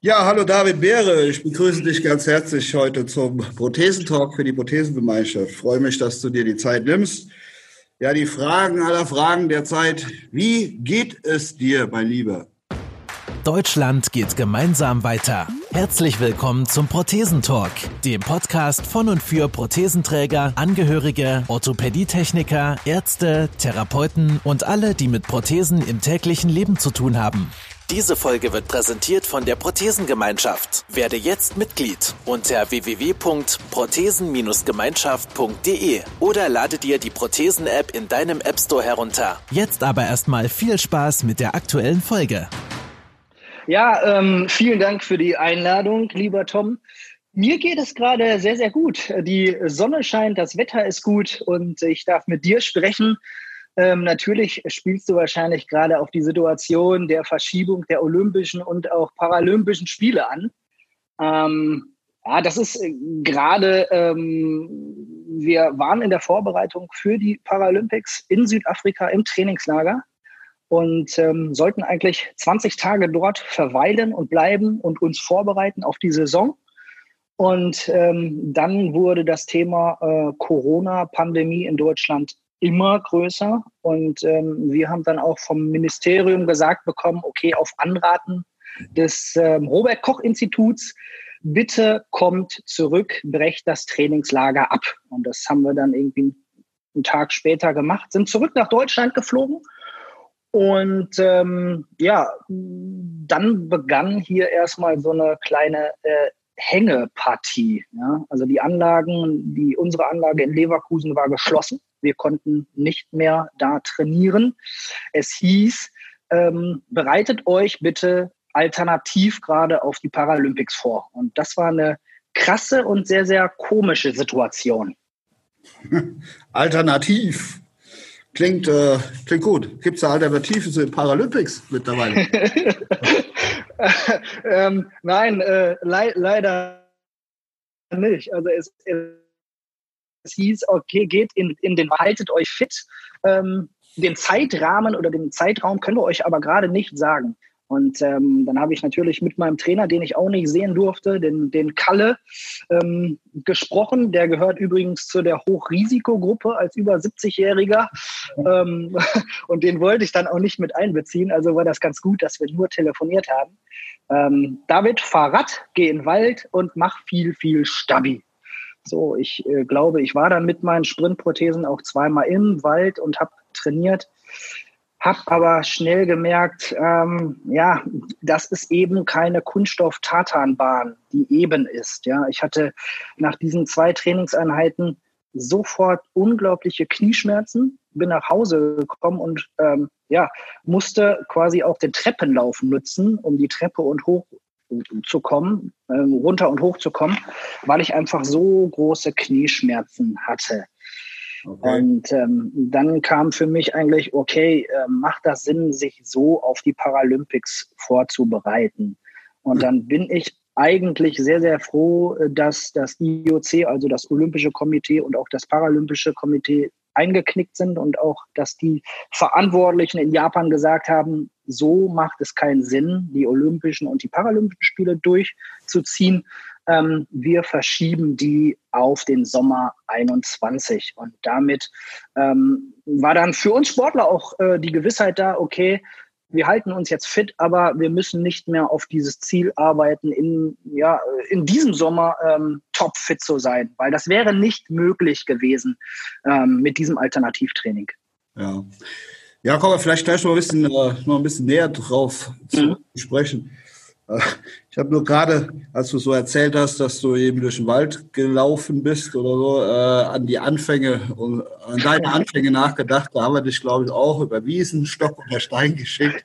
Ja, hallo David Beere. Ich begrüße dich ganz herzlich heute zum Prothesentalk für die Prothesengemeinschaft. Ich freue mich, dass du dir die Zeit nimmst. Ja, die Fragen aller Fragen der Zeit. Wie geht es dir, mein Lieber? Deutschland geht gemeinsam weiter. Herzlich willkommen zum Prothesentalk, dem Podcast von und für Prothesenträger, Angehörige, Orthopädietechniker, Ärzte, Therapeuten und alle, die mit Prothesen im täglichen Leben zu tun haben. Diese Folge wird präsentiert von der Prothesengemeinschaft. Werde jetzt Mitglied unter www.prothesen-gemeinschaft.de oder lade dir die Prothesen-App in deinem App Store herunter. Jetzt aber erstmal viel Spaß mit der aktuellen Folge. Ja, ähm, vielen Dank für die Einladung, lieber Tom. Mir geht es gerade sehr, sehr gut. Die Sonne scheint, das Wetter ist gut und ich darf mit dir sprechen ähm, natürlich spielst du wahrscheinlich gerade auf die Situation der Verschiebung der Olympischen und auch Paralympischen Spiele an. Ähm, ja, das ist äh, gerade, ähm, wir waren in der Vorbereitung für die Paralympics in Südafrika im Trainingslager und ähm, sollten eigentlich 20 Tage dort verweilen und bleiben und uns vorbereiten auf die Saison. Und ähm, dann wurde das Thema äh, Corona-Pandemie in Deutschland immer größer. Und ähm, wir haben dann auch vom Ministerium gesagt bekommen, okay, auf Anraten des ähm, Robert Koch Instituts, bitte kommt zurück, brecht das Trainingslager ab. Und das haben wir dann irgendwie einen Tag später gemacht, sind zurück nach Deutschland geflogen. Und ähm, ja, dann begann hier erstmal so eine kleine äh, Hängepartie. Ja? Also die Anlagen, die unsere Anlage in Leverkusen war geschlossen. Wir konnten nicht mehr da trainieren. Es hieß, ähm, bereitet euch bitte alternativ gerade auf die Paralympics vor. Und das war eine krasse und sehr, sehr komische Situation. Alternativ. Klingt, äh, klingt gut. Gibt es da Alternativen zu den Paralympics mittlerweile? ähm, nein, äh, le leider nicht. Also es, es hieß, okay, geht in, in den, haltet euch fit. Ähm, den Zeitrahmen oder den Zeitraum können wir euch aber gerade nicht sagen. Und ähm, dann habe ich natürlich mit meinem Trainer, den ich auch nicht sehen durfte, den, den Kalle, ähm, gesprochen. Der gehört übrigens zu der Hochrisikogruppe als über 70-Jähriger. Ähm, und den wollte ich dann auch nicht mit einbeziehen. Also war das ganz gut, dass wir nur telefoniert haben. Ähm, David, fahr Rad, geh in den Wald und mach viel, viel Stabi. So, ich äh, glaube, ich war dann mit meinen Sprintprothesen auch zweimal im Wald und habe trainiert. Hab aber schnell gemerkt, ähm, ja, das ist eben keine Kunststoff-Tatanbahn, die eben ist. Ja, ich hatte nach diesen zwei Trainingseinheiten sofort unglaubliche Knieschmerzen, bin nach Hause gekommen und ähm, ja, musste quasi auch den Treppenlauf nutzen, um die Treppe und hoch zu kommen, äh, runter und hoch zu kommen, weil ich einfach so große Knieschmerzen hatte. Okay. Und ähm, dann kam für mich eigentlich, okay, äh, macht das Sinn, sich so auf die Paralympics vorzubereiten? Und dann bin ich eigentlich sehr, sehr froh, äh, dass das IOC, also das Olympische Komitee und auch das Paralympische Komitee eingeknickt sind und auch, dass die Verantwortlichen in Japan gesagt haben, so macht es keinen Sinn, die Olympischen und die Paralympischen Spiele durchzuziehen. Ähm, wir verschieben die auf den Sommer 21. Und damit ähm, war dann für uns Sportler auch äh, die Gewissheit da, okay, wir halten uns jetzt fit, aber wir müssen nicht mehr auf dieses Ziel arbeiten, in, ja, in diesem Sommer ähm, topfit zu sein, weil das wäre nicht möglich gewesen ähm, mit diesem Alternativtraining. Ja. Ja, kommen wir vielleicht gleich noch ein bisschen, äh, noch ein bisschen näher drauf zu mhm. sprechen. Ich habe nur gerade, als du so erzählt hast, dass du eben durch den Wald gelaufen bist oder so, äh, an die Anfänge und an deine Anfänge nachgedacht. Da haben wir dich, glaube ich, auch über Wiesen, Stock und Stein geschickt.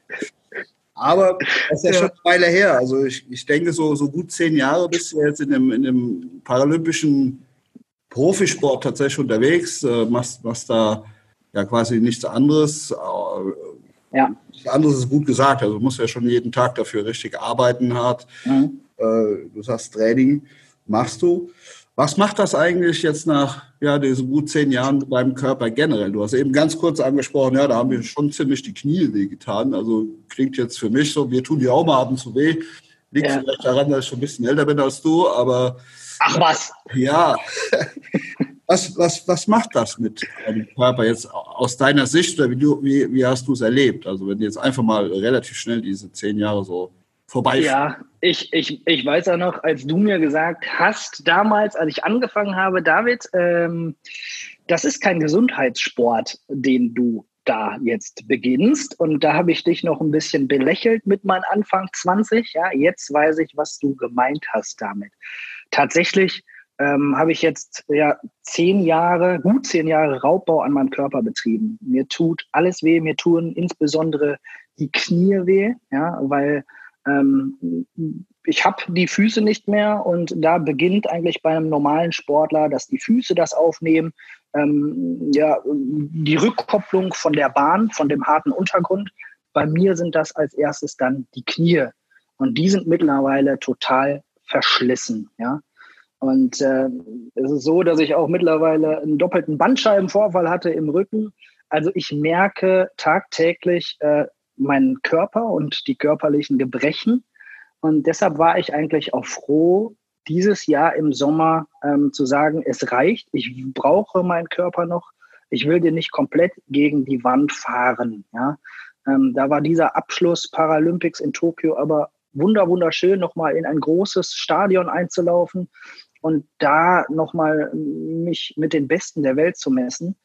Aber das ist ja, ja, schon eine Weile her. Also ich, ich denke, so, so gut zehn Jahre bist du jetzt in dem, in dem paralympischen Profisport tatsächlich unterwegs, äh, machst, machst da ja quasi nichts anderes. Äh, ja. Das andere ist gut gesagt. Also du musst ja schon jeden Tag dafür richtig arbeiten hart. Mhm. Äh, du sagst Training machst du. Was macht das eigentlich jetzt nach ja, diesen gut zehn Jahren mit deinem Körper generell? Du hast eben ganz kurz angesprochen, ja, da haben mir schon ziemlich die Knie wehgetan. Also klingt jetzt für mich so, wir tun die auch mal ab und zu weh. Liegt ja. vielleicht daran, dass ich schon ein bisschen älter bin als du, aber. Ach was! Ja. was, was, was macht das mit deinem Körper jetzt aus deiner Sicht oder wie, du, wie, wie hast du es erlebt? Also, wenn du jetzt einfach mal relativ schnell diese zehn Jahre so vorbei. Ja, ich, ich, ich weiß auch noch, als du mir gesagt hast, damals, als ich angefangen habe, David, ähm, das ist kein Gesundheitssport, den du da jetzt beginnst. Und da habe ich dich noch ein bisschen belächelt mit meinem Anfang 20. Ja, jetzt weiß ich, was du gemeint hast damit. Tatsächlich ähm, habe ich jetzt ja zehn Jahre, gut zehn Jahre Raubbau an meinem Körper betrieben. Mir tut alles weh, mir tun insbesondere die Knie weh, ja, weil ähm, ich habe die Füße nicht mehr und da beginnt eigentlich bei einem normalen Sportler, dass die Füße das aufnehmen ähm, ja, die Rückkopplung von der Bahn, von dem harten Untergrund. Bei mir sind das als erstes dann die Knie. Und die sind mittlerweile total verschlissen. Ja? Und äh, es ist so, dass ich auch mittlerweile einen doppelten Bandscheibenvorfall hatte im Rücken. Also ich merke tagtäglich äh, meinen Körper und die körperlichen Gebrechen. Und deshalb war ich eigentlich auch froh, dieses Jahr im Sommer ähm, zu sagen, es reicht, ich brauche meinen Körper noch, ich will den nicht komplett gegen die Wand fahren. Ja? Ähm, da war dieser Abschluss Paralympics in Tokio aber wunder wunderschön, nochmal in ein großes Stadion einzulaufen und da nochmal mich mit den Besten der Welt zu messen.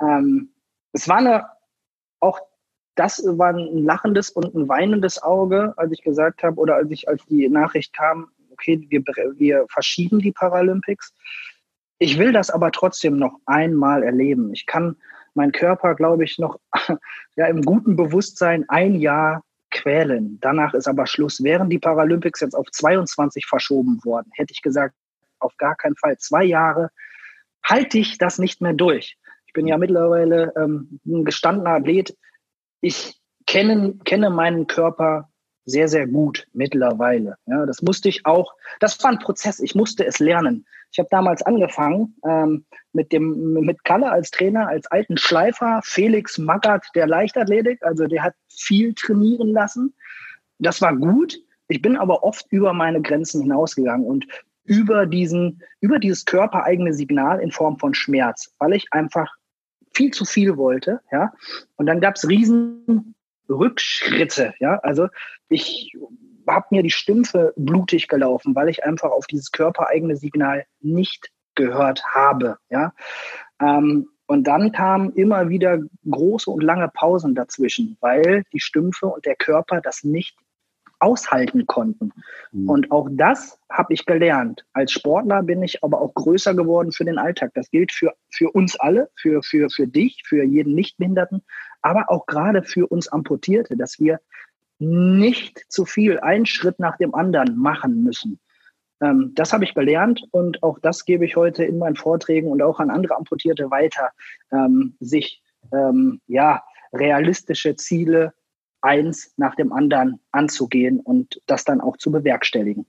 Ähm, es war eine, auch das war ein lachendes und ein weinendes Auge, als ich gesagt habe, oder als ich, als die Nachricht kam, okay, wir, wir verschieben die Paralympics. Ich will das aber trotzdem noch einmal erleben. Ich kann meinen Körper, glaube ich, noch ja, im guten Bewusstsein ein Jahr quälen. Danach ist aber Schluss. Wären die Paralympics jetzt auf 22 verschoben worden, hätte ich gesagt, auf gar keinen Fall. Zwei Jahre halte ich das nicht mehr durch. Ich bin ja mittlerweile ähm, ein gestandener Athlet. Ich kenne, kenne meinen Körper sehr, sehr gut mittlerweile. Ja, das musste ich auch, das war ein Prozess, ich musste es lernen. Ich habe damals angefangen ähm, mit dem mit Kalle als Trainer, als alten Schleifer, Felix Magath der Leichtathletik, also der hat viel trainieren lassen. Das war gut. Ich bin aber oft über meine Grenzen hinausgegangen und über diesen, über dieses körpereigene Signal in Form von Schmerz, weil ich einfach viel zu viel wollte, ja. Und dann gab es riesen Rückschritte. Ja, also ich habe mir die Stümpfe blutig gelaufen, weil ich einfach auf dieses körpereigene Signal nicht gehört habe. Ja, ähm, und dann kamen immer wieder große und lange Pausen dazwischen, weil die Stümpfe und der Körper das nicht aushalten konnten. Mhm. Und auch das habe ich gelernt. Als Sportler bin ich aber auch größer geworden für den Alltag. Das gilt für, für uns alle, für, für, für dich, für jeden Nichtbehinderten, aber auch gerade für uns Amputierte, dass wir nicht zu viel einen Schritt nach dem anderen machen müssen. Ähm, das habe ich gelernt und auch das gebe ich heute in meinen Vorträgen und auch an andere Amputierte weiter, ähm, sich ähm, ja realistische Ziele eins nach dem anderen anzugehen und das dann auch zu bewerkstelligen.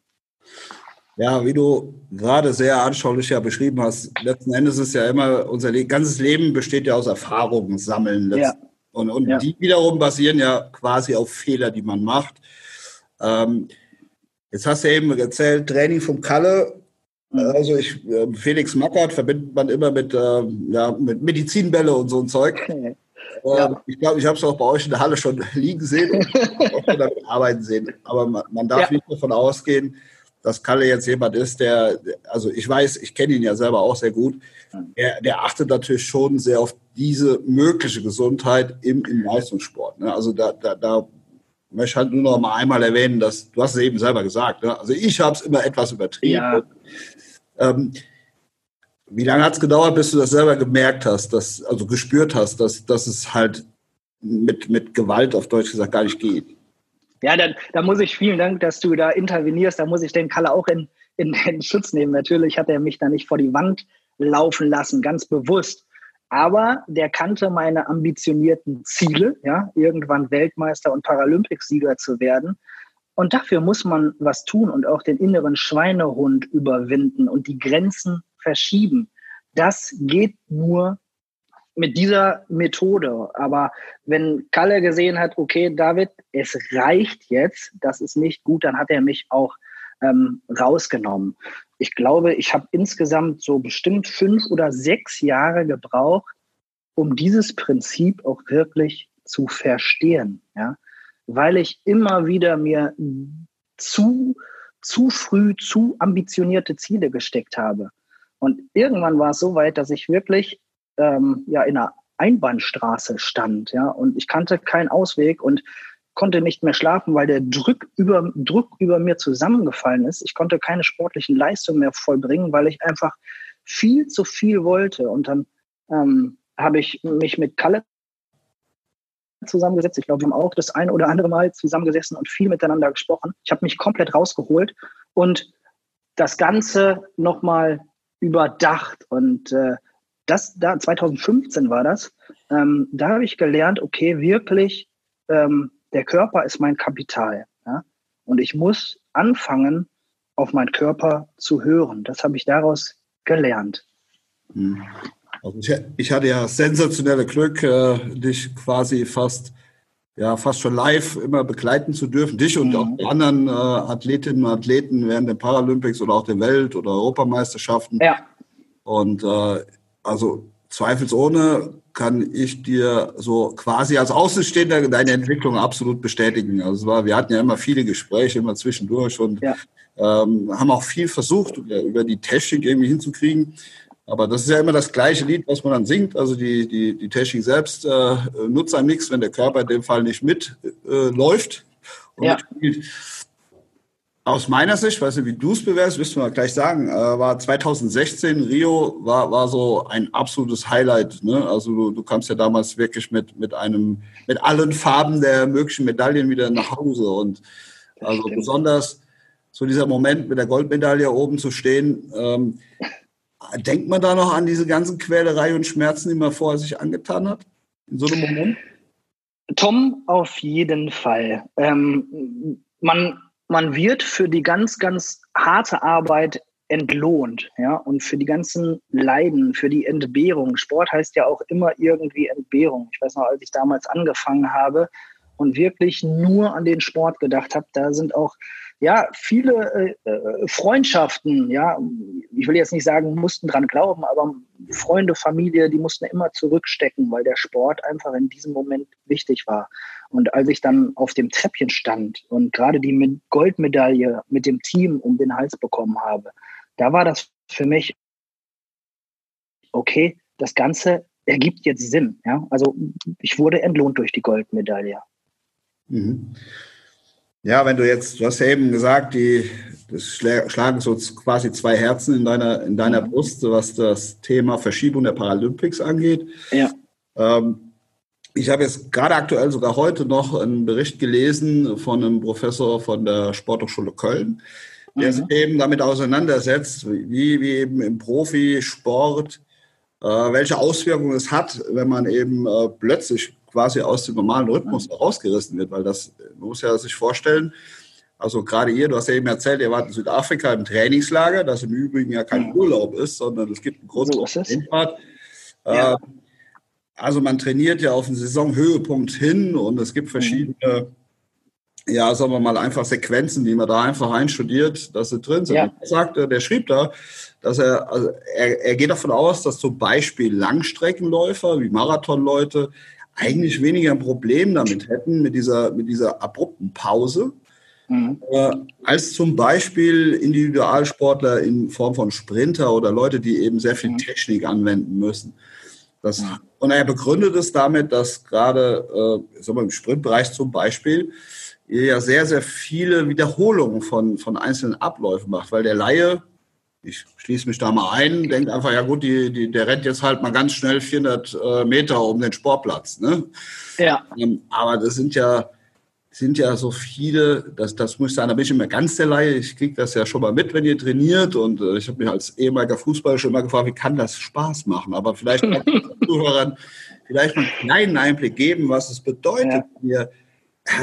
Ja, wie du gerade sehr anschaulich ja beschrieben hast, letzten Endes ist ja immer, unser ganzes Leben besteht ja aus Erfahrungen sammeln. Ja. Und, und ja. die wiederum basieren ja quasi auf Fehler, die man macht. Ähm, jetzt hast du eben erzählt, Training vom Kalle. Mhm. Also ich, äh, Felix Mackert verbindet man immer mit, äh, ja, mit Medizinbälle und so ein Zeug. Okay. Ja. Ähm, ich glaube, ich habe es auch bei euch in der Halle schon liegen sehen und auch schon damit arbeiten sehen. Aber man, man darf ja. nicht davon ausgehen, dass Kalle jetzt jemand ist, der, also ich weiß, ich kenne ihn ja selber auch sehr gut, der, der achtet natürlich schon sehr auf diese mögliche Gesundheit im, im Leistungssport. Ne? Also da, da, da möchte ich halt nur noch mal einmal erwähnen, dass du hast es eben selber gesagt. Ne? Also ich habe es immer etwas übertrieben. Ja. Ähm, wie lange hat es gedauert, bis du das selber gemerkt hast, dass, also gespürt hast, dass, dass es halt mit, mit Gewalt auf Deutsch gesagt gar nicht geht? Ja, da, da muss ich vielen Dank, dass du da intervenierst. Da muss ich den Kalle auch in, in, in Schutz nehmen. Natürlich hat er mich da nicht vor die Wand laufen lassen, ganz bewusst. Aber der kannte meine ambitionierten Ziele, ja, irgendwann Weltmeister und Paralympicsieger zu werden. Und dafür muss man was tun und auch den inneren Schweinehund überwinden und die Grenzen verschieben. Das geht nur mit dieser Methode. Aber wenn Kalle gesehen hat, okay, David, es reicht jetzt, das ist nicht gut, dann hat er mich auch ähm, rausgenommen. Ich glaube, ich habe insgesamt so bestimmt fünf oder sechs Jahre gebraucht, um dieses Prinzip auch wirklich zu verstehen, ja, weil ich immer wieder mir zu, zu früh, zu ambitionierte Ziele gesteckt habe. Und irgendwann war es so weit, dass ich wirklich ähm, ja in einer Einbahnstraße stand, ja, und ich kannte keinen Ausweg und konnte nicht mehr schlafen, weil der Druck über, Druck über mir zusammengefallen ist. Ich konnte keine sportlichen Leistungen mehr vollbringen, weil ich einfach viel zu viel wollte. Und dann ähm, habe ich mich mit Kalle zusammengesetzt. Ich glaube, wir haben auch das ein oder andere Mal zusammengesessen und viel miteinander gesprochen. Ich habe mich komplett rausgeholt und das Ganze nochmal überdacht. Und äh, das da 2015 war das. Ähm, da habe ich gelernt, okay, wirklich, ähm, der Körper ist mein Kapital. Ja? Und ich muss anfangen, auf meinen Körper zu hören. Das habe ich daraus gelernt. Hm. Also ich, ich, hatte ja sensationelle Glück, äh, dich quasi fast, ja, fast schon live immer begleiten zu dürfen. Dich und mhm. auch die anderen äh, Athletinnen und Athleten während der Paralympics oder auch der Welt- oder Europameisterschaften. Ja. Und äh, also zweifelsohne kann ich dir so quasi als Außenstehender deine Entwicklung absolut bestätigen. Also war, wir hatten ja immer viele Gespräche, immer zwischendurch und ja. ähm, haben auch viel versucht, über die Technik irgendwie hinzukriegen. Aber das ist ja immer das gleiche Lied, was man dann singt. Also die, die, die Technik selbst äh, nutzt einem nichts, wenn der Körper in dem Fall nicht mitläuft. Äh, ja. Aus meiner Sicht, weiß nicht, wie du es bewertest, wirst du mal gleich sagen, äh, war 2016 Rio war, war so ein absolutes Highlight. Ne? Also du, du kamst ja damals wirklich mit, mit einem, mit allen Farben der möglichen Medaillen wieder nach Hause. Und also besonders so dieser Moment mit der Goldmedaille oben zu stehen, ähm, Denkt man da noch an diese ganzen Quälerei und Schmerzen, die man vorher sich angetan hat? In so einem Moment? Tom, auf jeden Fall. Ähm, man, man wird für die ganz, ganz harte Arbeit entlohnt, ja, und für die ganzen Leiden, für die Entbehrung. Sport heißt ja auch immer irgendwie Entbehrung. Ich weiß noch, als ich damals angefangen habe und wirklich nur an den Sport gedacht habe, da sind auch ja, viele äh, äh, Freundschaften, ja, ich will jetzt nicht sagen, mussten dran glauben, aber Freunde, Familie, die mussten immer zurückstecken, weil der Sport einfach in diesem Moment wichtig war. Und als ich dann auf dem Treppchen stand und gerade die Goldmedaille mit dem Team um den Hals bekommen habe, da war das für mich, okay, das Ganze ergibt jetzt Sinn. Ja? Also ich wurde entlohnt durch die Goldmedaille. Mhm. Ja, wenn du jetzt, du hast ja eben gesagt, die, das schlagen so quasi zwei Herzen in deiner, in deiner mhm. Brust, was das Thema Verschiebung der Paralympics angeht. Ja. Ähm, ich habe jetzt gerade aktuell sogar heute noch einen Bericht gelesen von einem Professor von der Sporthochschule Köln, der mhm. sich eben damit auseinandersetzt, wie, wie eben im Profisport, welche Auswirkungen es hat, wenn man eben äh, plötzlich quasi aus dem normalen Rhythmus rausgerissen wird, weil das, man muss ja sich vorstellen, also gerade ihr, du hast ja eben erzählt, ihr wart in Südafrika im Trainingslager, das im Übrigen ja kein Urlaub ist, sondern es gibt einen großen so Rennfahrt. Ja. Äh, also man trainiert ja auf den Saisonhöhepunkt hin und es gibt verschiedene, ja, sagen wir mal, einfach Sequenzen, die man da einfach einstudiert, dass sie drin sind. Ja. Er sagte, der schrieb da, dass er, also er, er geht davon aus, dass zum Beispiel Langstreckenläufer wie Marathonleute eigentlich weniger ein Problem damit hätten, mit dieser, mit dieser abrupten Pause, mhm. äh, als zum Beispiel Individualsportler in Form von Sprinter oder Leute, die eben sehr viel mhm. Technik anwenden müssen. Das, mhm. Und er begründet es damit, dass gerade äh, sagen wir, im Sprintbereich zum Beispiel ihr ja sehr, sehr viele Wiederholungen von, von einzelnen Abläufen macht, weil der Laie ich schließe mich da mal ein, denke einfach, ja gut, die, die, der rennt jetzt halt mal ganz schnell 400 äh, Meter um den Sportplatz. Ne? Ja. Ähm, aber das sind ja, sind ja so viele, das, das muss ich sagen, da bin ich immer ganz der Laie. Ich kriege das ja schon mal mit, wenn ihr trainiert. Und äh, ich habe mich als ehemaliger Fußballer schon mal gefragt, wie kann das Spaß machen? Aber vielleicht kann ich Zuhörern vielleicht mal einen kleinen Einblick geben, was es bedeutet, ja.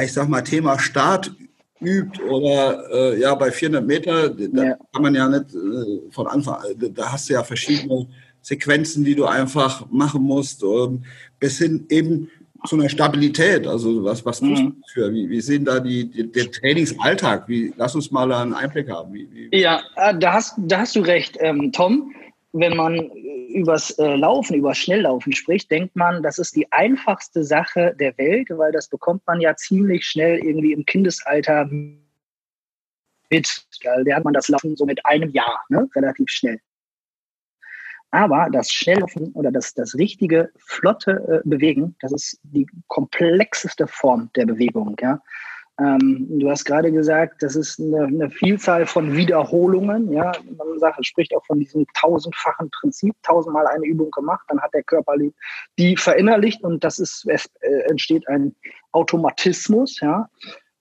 Ich sag mal, Thema Start übt oder äh, ja bei 400 Meter, da ja. kann man ja nicht äh, von Anfang, da hast du ja verschiedene Sequenzen, die du einfach machen musst, bis hin eben zu einer Stabilität. Also was, was tust mhm. du für? Wie, wie sehen da die, die, der Trainingsalltag? Wie, lass uns mal einen Einblick haben. Wie, wie ja, äh, da hast, da hast du recht, ähm, Tom. Wenn man übers äh, Laufen, über Schnelllaufen spricht, denkt man, das ist die einfachste Sache der Welt, weil das bekommt man ja ziemlich schnell irgendwie im Kindesalter mit. Da lernt man das Laufen so mit einem Jahr, ne? relativ schnell. Aber das Schnelllaufen oder das, das richtige, flotte äh, Bewegen, das ist die komplexeste Form der Bewegung. Ja? Ähm, du hast gerade gesagt, das ist eine, eine, Vielzahl von Wiederholungen. Ja? Man sagt, spricht auch von diesem tausendfachen Prinzip, tausendmal eine Übung gemacht, dann hat der Körper die verinnerlicht und das ist, es äh, entsteht ein Automatismus. Ja?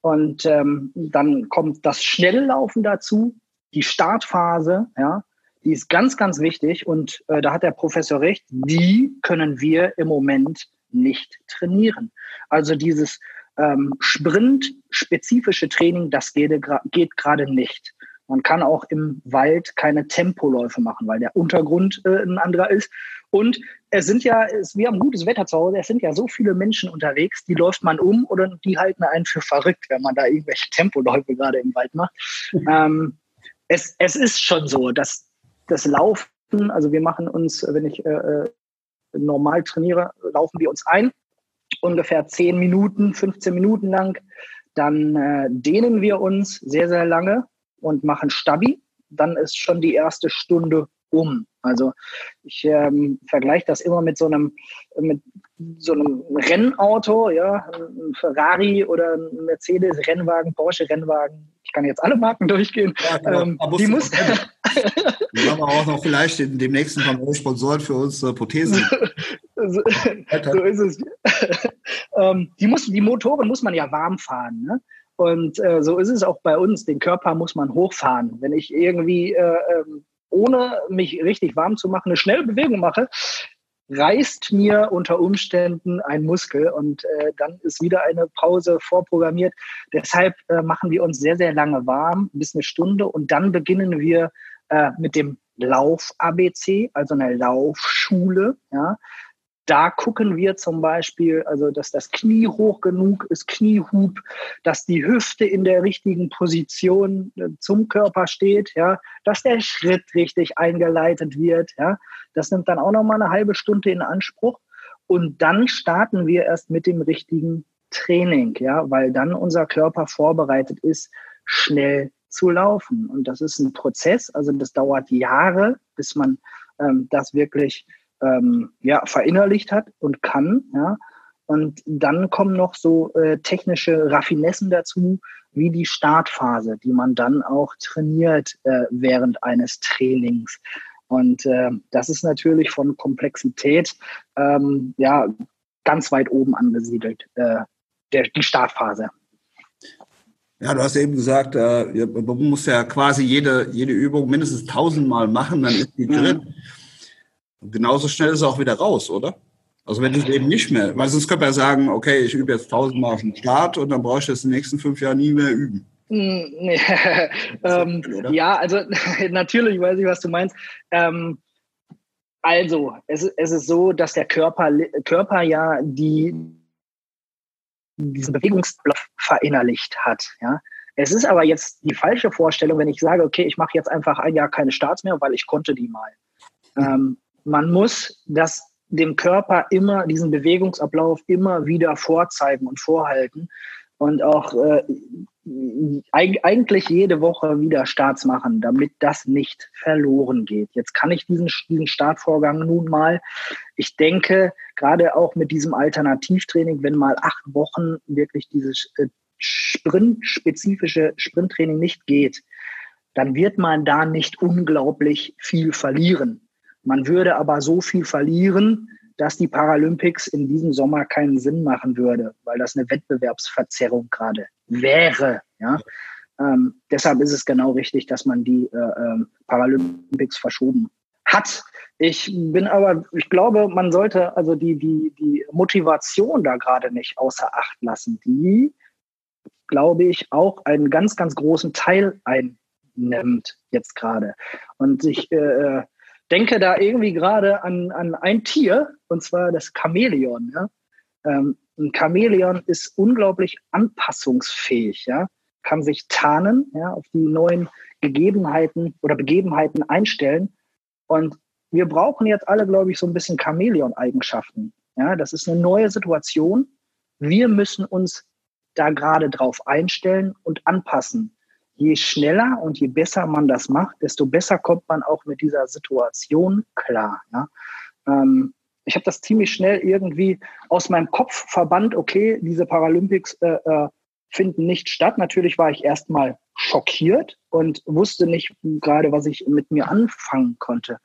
Und ähm, dann kommt das Schnelllaufen dazu, die Startphase, ja, die ist ganz, ganz wichtig und äh, da hat der Professor recht, die können wir im Moment nicht trainieren. Also dieses ähm, Sprint-spezifische Training, das geht, geht gerade nicht. Man kann auch im Wald keine Tempoläufe machen, weil der Untergrund äh, ein anderer ist. Und es sind ja, es, wir haben gutes Wetter zu Hause, es sind ja so viele Menschen unterwegs, die läuft man um oder die halten einen für verrückt, wenn man da irgendwelche Tempoläufe gerade im Wald macht. ähm, es, es ist schon so, dass das Laufen, also wir machen uns, wenn ich äh, äh normal trainiere, laufen wir uns ein, ungefähr 10 Minuten, 15 Minuten lang. Dann äh, dehnen wir uns sehr, sehr lange und machen Stabi. Dann ist schon die erste Stunde um. Also ich ähm, vergleiche das immer mit so einem mit so einem Rennauto, ja, ein Ferrari oder ein Mercedes Rennwagen, Porsche Rennwagen. Ich kann jetzt alle Marken durchgehen. Ja, genau. ähm, die muss. Wir haben auch noch vielleicht in dem nächsten Mal Sponsoren für unsere Prothesen. so, so, ist es. ähm, die, muss, die Motoren muss man ja warm fahren. Ne? Und äh, so ist es auch bei uns. Den Körper muss man hochfahren. Wenn ich irgendwie äh, ähm, ohne mich richtig warm zu machen, eine schnelle Bewegung mache, reißt mir unter Umständen ein Muskel und äh, dann ist wieder eine Pause vorprogrammiert. Deshalb äh, machen wir uns sehr, sehr lange warm, bis eine Stunde und dann beginnen wir äh, mit dem Lauf-ABC, also eine Laufschule. Ja. Da gucken wir zum Beispiel, also dass das Knie hoch genug ist, Kniehub, dass die Hüfte in der richtigen Position äh, zum Körper steht, ja, dass der Schritt richtig eingeleitet wird. Ja. Das nimmt dann auch noch mal eine halbe Stunde in Anspruch. Und dann starten wir erst mit dem richtigen Training, ja, weil dann unser Körper vorbereitet ist, schnell zu laufen. Und das ist ein Prozess, also das dauert Jahre, bis man ähm, das wirklich ähm, ja, verinnerlicht hat und kann. Ja. Und dann kommen noch so äh, technische Raffinessen dazu, wie die Startphase, die man dann auch trainiert äh, während eines Trainings. Und äh, das ist natürlich von Komplexität ähm, ja ganz weit oben angesiedelt, äh, der, die Startphase. Ja, du hast eben gesagt, äh, man muss ja quasi jede, jede Übung mindestens tausendmal machen, dann ist die drin. Und genauso schnell ist es auch wieder raus, oder? Also wenn du es eben nicht mehr, weil sonst könnte man ja sagen, okay, ich übe jetzt tausendmal auf den Start und dann brauche ich das in den nächsten fünf Jahren nie mehr üben. Nee. ähm, ja, also natürlich weiß ich, was du meinst. Ähm, also, es, es ist so, dass der Körper, Körper ja die, diesen Bewegungsblock verinnerlicht hat. Ja? Es ist aber jetzt die falsche Vorstellung, wenn ich sage, okay, ich mache jetzt einfach ein Jahr keine Starts mehr, weil ich konnte die mal. Ähm, man muss das dem Körper immer, diesen Bewegungsablauf immer wieder vorzeigen und vorhalten und auch äh, eigentlich jede Woche wieder Starts machen, damit das nicht verloren geht. Jetzt kann ich diesen, diesen Startvorgang nun mal, ich denke, gerade auch mit diesem Alternativtraining, wenn mal acht Wochen wirklich dieses äh, Sprint-spezifische Sprinttraining nicht geht, dann wird man da nicht unglaublich viel verlieren. Man würde aber so viel verlieren, dass die Paralympics in diesem Sommer keinen Sinn machen würde, weil das eine Wettbewerbsverzerrung gerade wäre. Ja? Ähm, deshalb ist es genau richtig, dass man die äh, äh, Paralympics verschoben hat. Ich bin aber, ich glaube, man sollte also die, die, die Motivation da gerade nicht außer Acht lassen, die, glaube ich, auch einen ganz, ganz großen Teil einnimmt jetzt gerade. Und ich äh, denke da irgendwie gerade an, an ein Tier, und zwar das Chamäleon. Ja? Ähm, ein Chamäleon ist unglaublich anpassungsfähig, ja? kann sich tarnen, ja, auf die neuen Gegebenheiten oder Begebenheiten einstellen. Und wir brauchen jetzt alle, glaube ich, so ein bisschen Chamäleon-Eigenschaften. Ja, das ist eine neue Situation. Wir müssen uns da gerade drauf einstellen und anpassen. Je schneller und je besser man das macht, desto besser kommt man auch mit dieser Situation klar. Ja? Ähm, ich habe das ziemlich schnell irgendwie aus meinem Kopf verbannt, okay, diese Paralympics äh, äh, finden nicht statt. Natürlich war ich erstmal schockiert und wusste nicht gerade, was ich mit mir anfangen konnte.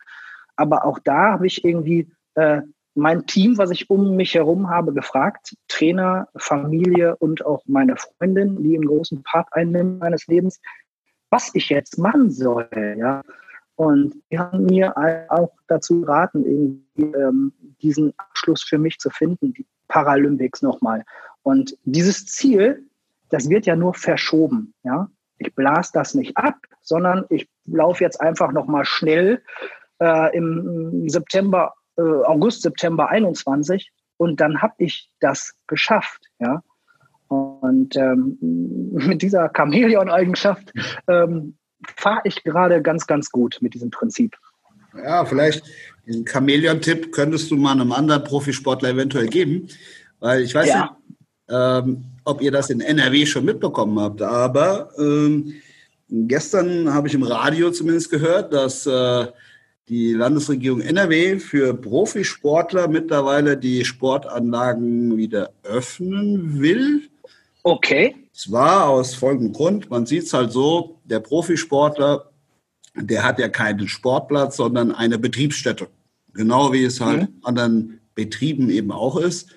Aber auch da habe ich irgendwie äh, mein Team, was ich um mich herum habe, gefragt, Trainer, Familie und auch meine Freundin, die einen großen Part einnimmt meines Lebens, was ich jetzt machen soll. Ja. Und die haben mir auch dazu geraten, ähm, diesen Abschluss für mich zu finden, die Paralympics nochmal. Und dieses Ziel, das wird ja nur verschoben. Ja? Ich blase das nicht ab, sondern ich laufe jetzt einfach nochmal schnell äh, im September, äh, August, September 21 und dann habe ich das geschafft. Ja? Und ähm, mit dieser Chamäleon-Eigenschaft ähm, fahre ich gerade ganz, ganz gut mit diesem Prinzip. Ja, vielleicht diesen Chamäleon-Tipp könntest du mal einem anderen Profisportler eventuell geben, weil ich weiß ja. nicht, ähm, ob ihr das in NRW schon mitbekommen habt, aber ähm, gestern habe ich im Radio zumindest gehört, dass äh, die Landesregierung NRW für Profisportler mittlerweile die Sportanlagen wieder öffnen will. Okay. Zwar aus folgendem Grund, man sieht es halt so, der Profisportler, der hat ja keinen Sportplatz, sondern eine Betriebsstätte. Genau wie es halt mhm. anderen Betrieben eben auch ist.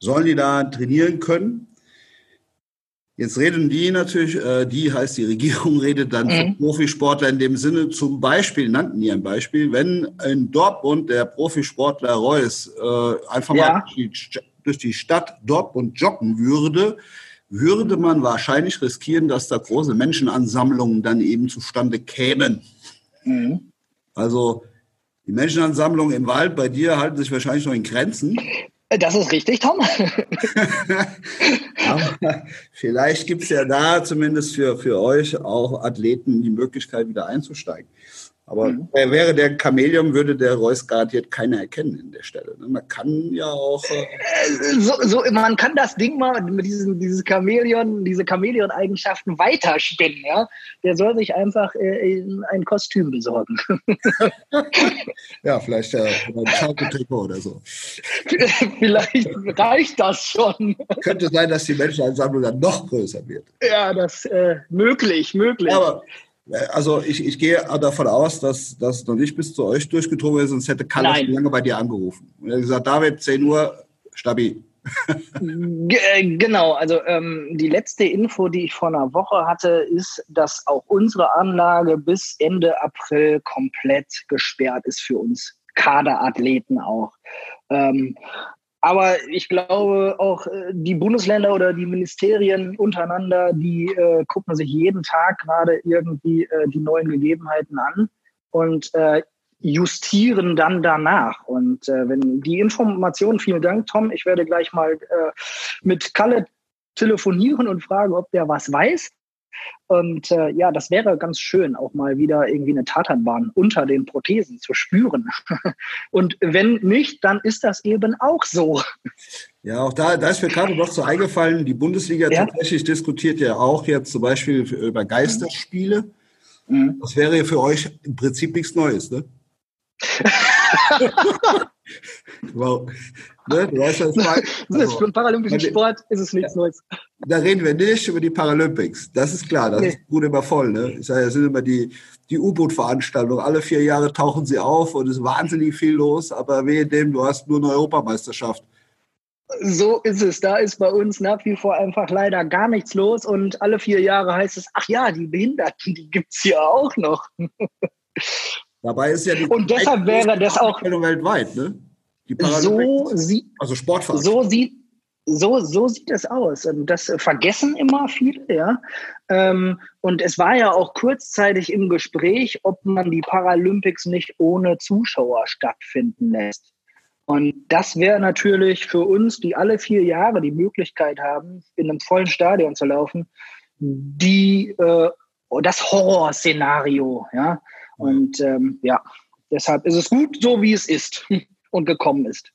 Sollen die da trainieren können? Jetzt reden die natürlich, äh, die heißt die Regierung, redet dann mhm. Profisportler in dem Sinne, zum Beispiel, nannten die ein Beispiel, wenn in Dortmund der Profisportler Reus äh, einfach ja. mal durch die, durch die Stadt Dortmund joggen würde, würde man wahrscheinlich riskieren, dass da große Menschenansammlungen dann eben zustande kämen. Mhm. Also die Menschenansammlungen im Wald bei dir halten sich wahrscheinlich noch in Grenzen. Das ist richtig, Tom. vielleicht gibt es ja da zumindest für, für euch auch Athleten die Möglichkeit, wieder einzusteigen. Aber mhm. wäre der Chamäleon, würde der Reus garantiert keiner erkennen in der Stelle. Ne? Man kann ja auch. Äh, äh so, so, man kann das Ding mal mit diesem dieses Chamäleon, diese Chamäleon-Eigenschaften weiterspinnen. Ja? Der soll sich einfach äh, ein Kostüm besorgen. ja, vielleicht äh, ein Schaukeltrikot oder so. vielleicht reicht das schon. Könnte sein, dass die Menschenansammlung dann noch größer wird. Ja, das äh, möglich, möglich. Aber also ich, ich gehe davon aus, dass das noch nicht bis zu euch durchgedrungen ist, sonst hätte Kalle schon lange bei dir angerufen. Und er hat gesagt, David, 10 Uhr, stabil. Äh, genau, also ähm, die letzte Info, die ich vor einer Woche hatte, ist, dass auch unsere Anlage bis Ende April komplett gesperrt ist für uns Kaderathleten auch. Ähm, aber ich glaube, auch äh, die Bundesländer oder die Ministerien untereinander, die äh, gucken sich jeden Tag gerade irgendwie äh, die neuen Gegebenheiten an und äh, justieren dann danach. Und äh, wenn die Information, vielen Dank, Tom, ich werde gleich mal äh, mit Kalle telefonieren und fragen, ob der was weiß. Und äh, ja, das wäre ganz schön, auch mal wieder irgendwie eine Tatanbahn unter den Prothesen zu spüren. Und wenn nicht, dann ist das eben auch so. Ja, auch da, da ist mir gerade noch so eingefallen, die Bundesliga ja. tatsächlich diskutiert ja auch jetzt zum Beispiel über Geisterspiele. Mhm. Das wäre ja für euch im Prinzip nichts Neues, ne? wow. Ne? Du weißt, was ich also, für den paralympischen Sport ist es nichts Neues. Da reden wir nicht über die Paralympics. Das ist klar, das nee. ist gut immer voll. Ne? Ich sage, das sind immer die, die U-Boot-Veranstaltungen. Alle vier Jahre tauchen sie auf und es ist wahnsinnig viel los, aber wehe dem, du hast nur eine Europameisterschaft. So ist es. Da ist bei uns nach wie vor einfach leider gar nichts los und alle vier Jahre heißt es, ach ja, die Behinderten, die gibt es hier auch noch. Dabei ist ja die und deshalb wäre das auch weltweit, ne? so sieht, also Sportverein. So sieht, so, so sieht es aus. Und das vergessen immer viele, ja. Ähm, und es war ja auch kurzzeitig im Gespräch, ob man die Paralympics nicht ohne Zuschauer stattfinden lässt. Und das wäre natürlich für uns, die alle vier Jahre die Möglichkeit haben, in einem vollen Stadion zu laufen, die äh, das Horrorszenario, ja. Und ähm, ja, deshalb ist es gut, so wie es ist und gekommen ist.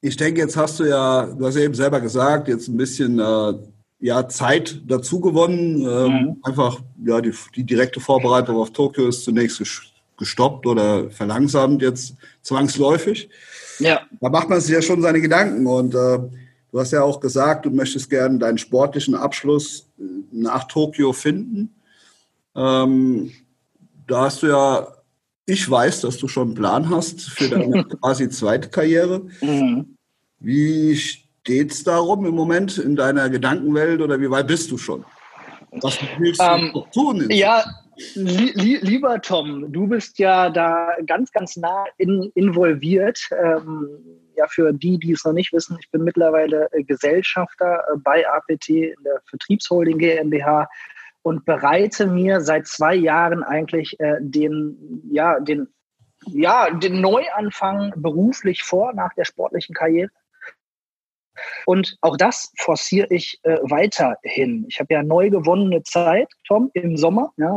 Ich denke, jetzt hast du ja, du hast ja eben selber gesagt, jetzt ein bisschen äh, ja, Zeit dazu gewonnen. Ähm, mhm. Einfach ja, die, die, direkte Vorbereitung auf Tokio ist zunächst gestoppt oder verlangsamt jetzt zwangsläufig. Ja. Da macht man sich ja schon seine Gedanken und äh, du hast ja auch gesagt, du möchtest gerne deinen sportlichen Abschluss äh, nach Tokio finden. Ähm, da hast du ja, ich weiß, dass du schon einen Plan hast für deine quasi zweite Karriere. Mhm. Wie steht es darum im Moment in deiner Gedankenwelt oder wie weit bist du schon? Was willst du ähm, tun? Ja, li li lieber Tom, du bist ja da ganz, ganz nah in, involviert. Ähm, ja, für die, die es noch nicht wissen, ich bin mittlerweile äh, Gesellschafter äh, bei APT in der Vertriebsholding GmbH und bereite mir seit zwei Jahren eigentlich äh, den, ja, den, ja, den Neuanfang beruflich vor nach der sportlichen Karriere. Und auch das forciere ich äh, weiterhin. Ich habe ja neu gewonnene Zeit, Tom, im Sommer, ja,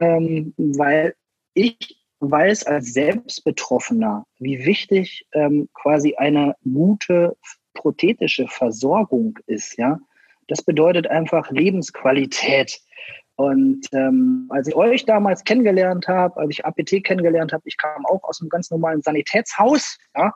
ähm, weil ich weiß als Selbstbetroffener, wie wichtig ähm, quasi eine gute prothetische Versorgung ist. Ja, das bedeutet einfach Lebensqualität. Und ähm, als ich euch damals kennengelernt habe, als ich APT kennengelernt habe, ich kam auch aus einem ganz normalen Sanitätshaus, ja,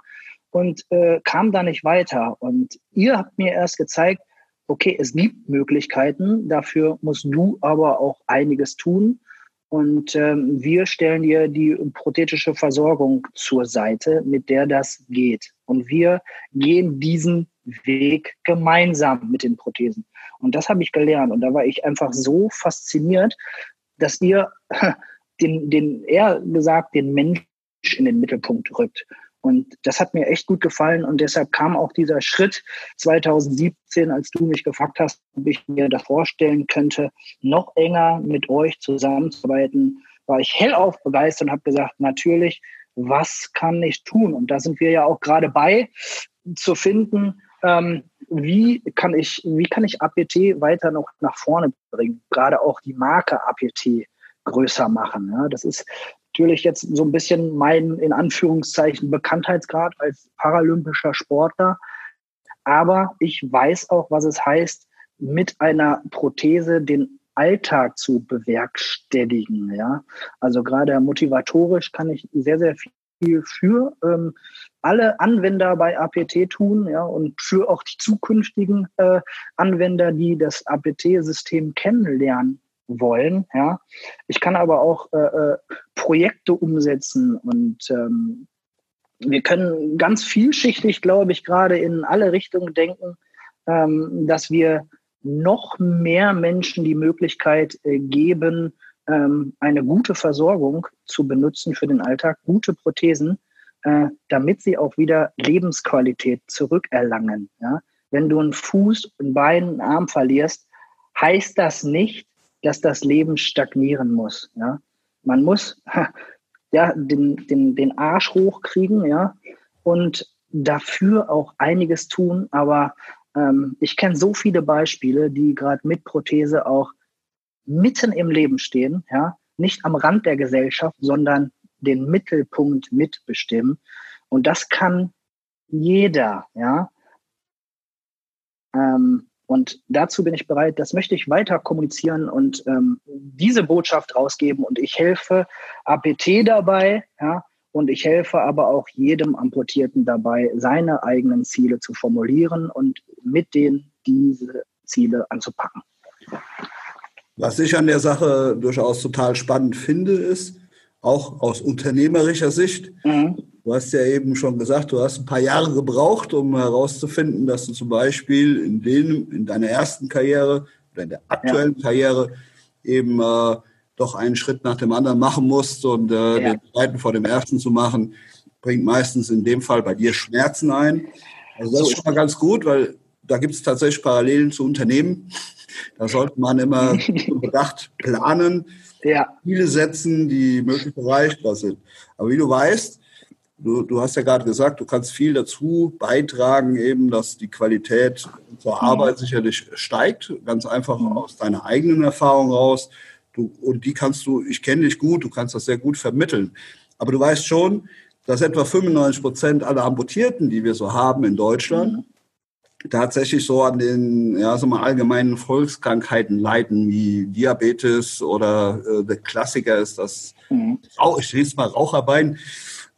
und äh, kam da nicht weiter. Und ihr habt mir erst gezeigt, okay, es gibt Möglichkeiten, dafür musst du aber auch einiges tun. Und ähm, wir stellen dir die prothetische Versorgung zur Seite, mit der das geht. Und wir gehen diesen Weg gemeinsam mit den Prothesen. Und das habe ich gelernt. Und da war ich einfach so fasziniert, dass ihr den, den eher gesagt, den Mensch in den Mittelpunkt rückt. Und das hat mir echt gut gefallen und deshalb kam auch dieser Schritt 2017, als du mich gefragt hast, ob ich mir das vorstellen könnte, noch enger mit euch zusammenzuarbeiten, war ich hellauf begeistert und habe gesagt, natürlich, was kann ich tun? Und da sind wir ja auch gerade bei, zu finden, ähm, wie kann ich, wie kann ich APT weiter noch nach vorne bringen? Gerade auch die Marke APT größer machen. Ja, das ist natürlich jetzt so ein bisschen mein, in Anführungszeichen, Bekanntheitsgrad als paralympischer Sportler. Aber ich weiß auch, was es heißt, mit einer Prothese den Alltag zu bewerkstelligen. Ja, also gerade motivatorisch kann ich sehr, sehr viel für ähm, alle Anwender bei APT tun, ja, und für auch die zukünftigen äh, Anwender, die das APT-System kennenlernen wollen. Ja. Ich kann aber auch äh, äh, Projekte umsetzen und ähm, wir können ganz vielschichtig, glaube ich, gerade in alle Richtungen denken, ähm, dass wir noch mehr Menschen die Möglichkeit äh, geben, ähm, eine gute Versorgung zu benutzen für den Alltag, gute Prothesen, äh, damit sie auch wieder Lebensqualität zurückerlangen. Ja? Wenn du einen Fuß, ein Bein, einen Arm verlierst, heißt das nicht, dass das Leben stagnieren muss. Ja? Man muss ja, den, den, den Arsch hochkriegen ja? und dafür auch einiges tun. Aber ähm, ich kenne so viele Beispiele, die gerade mit Prothese auch mitten im Leben stehen, ja? nicht am Rand der Gesellschaft, sondern den Mittelpunkt mitbestimmen. Und das kann jeder, ja. Ähm, und dazu bin ich bereit, das möchte ich weiter kommunizieren und ähm, diese Botschaft rausgeben. Und ich helfe APT dabei, ja, und ich helfe aber auch jedem Amputierten dabei, seine eigenen Ziele zu formulieren und mit denen diese Ziele anzupacken. Was ich an der Sache durchaus total spannend finde, ist, auch aus unternehmerischer Sicht, mhm. Du hast ja eben schon gesagt, du hast ein paar Jahre gebraucht, um herauszufinden, dass du zum Beispiel in, den, in deiner ersten Karriere oder in der aktuellen ja. Karriere eben äh, doch einen Schritt nach dem anderen machen musst und äh, ja. den zweiten vor dem ersten zu machen, bringt meistens in dem Fall bei dir Schmerzen ein. Also das ist schon mal ganz gut, weil da gibt es tatsächlich Parallelen zu Unternehmen. Da sollte man immer bedacht planen, ja. Ziele setzen, die möglichst erreichbar sind. Aber wie du weißt, du, du hast ja gerade gesagt, du kannst viel dazu beitragen, eben, dass die Qualität unserer mhm. Arbeit sicherlich steigt, ganz einfach mhm. aus deiner eigenen Erfahrung raus. Du, und die kannst du, ich kenne dich gut, du kannst das sehr gut vermitteln. Aber du weißt schon, dass etwa 95 Prozent aller Amputierten, die wir so haben in Deutschland, mhm tatsächlich so an den ja, so mal allgemeinen Volkskrankheiten leiden, wie Diabetes oder äh, der Klassiker ist das, mhm. ich lese mal Raucherbein.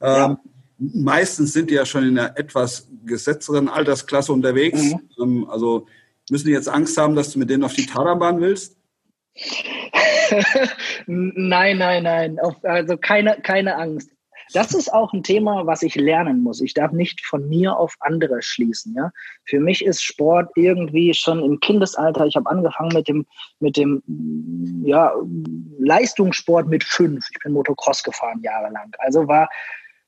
Ähm, Meistens sind die ja schon in einer etwas gesetzteren Altersklasse unterwegs. Mhm. Ähm, also müssen die jetzt Angst haben, dass du mit denen auf die Taranbahn willst? nein, nein, nein. Auf, also keine, keine Angst das ist auch ein Thema, was ich lernen muss. Ich darf nicht von mir auf andere schließen. Ja? Für mich ist Sport irgendwie schon im Kindesalter. Ich habe angefangen mit dem, mit dem ja, Leistungssport mit fünf. Ich bin Motocross gefahren jahrelang. Also war,